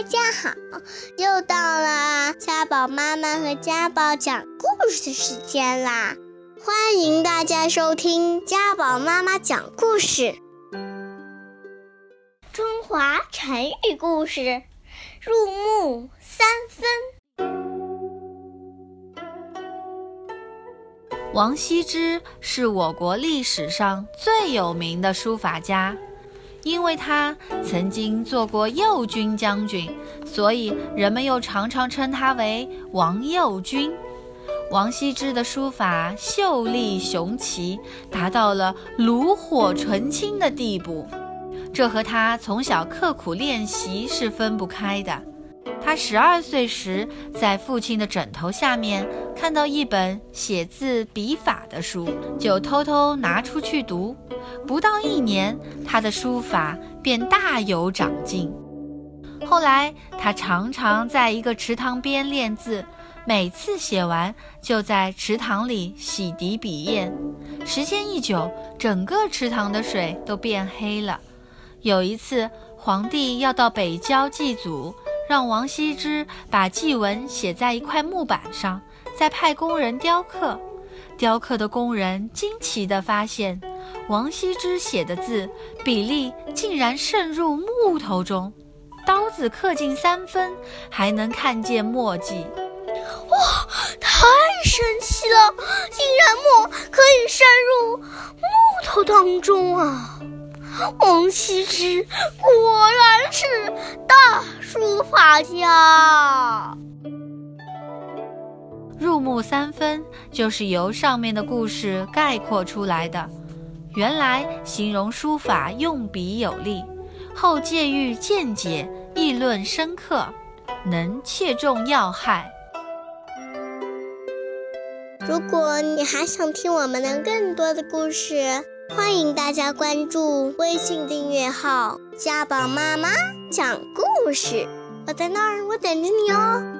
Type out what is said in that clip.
大家好，又到了家宝妈妈和家宝讲故事的时间啦！欢迎大家收听家宝妈妈讲故事。中华成语故事：入木三分。王羲之是我国历史上最有名的书法家。因为他曾经做过右军将军，所以人们又常常称他为王右军。王羲之的书法秀丽雄奇，达到了炉火纯青的地步，这和他从小刻苦练习是分不开的。他十二岁时，在父亲的枕头下面看到一本写字笔法的书，就偷偷拿出去读。不到一年，他的书法便大有长进。后来，他常常在一个池塘边练字，每次写完就在池塘里洗涤笔砚。时间一久，整个池塘的水都变黑了。有一次，皇帝要到北郊祭祖。让王羲之把祭文写在一块木板上，再派工人雕刻。雕刻的工人惊奇地发现，王羲之写的字比例竟然渗入木头中，刀子刻进三分，还能看见墨迹。哇，太神奇了！竟然墨可以渗入木头当中啊！王羲之果然是大书法家。入木三分就是由上面的故事概括出来的。原来形容书法用笔有力，后借喻见解，议论深刻，能切中要害。如果你还想听我们的更多的故事，欢迎大家关注微信订阅号“家宝妈妈讲故事”，我在那儿，我等着你哦。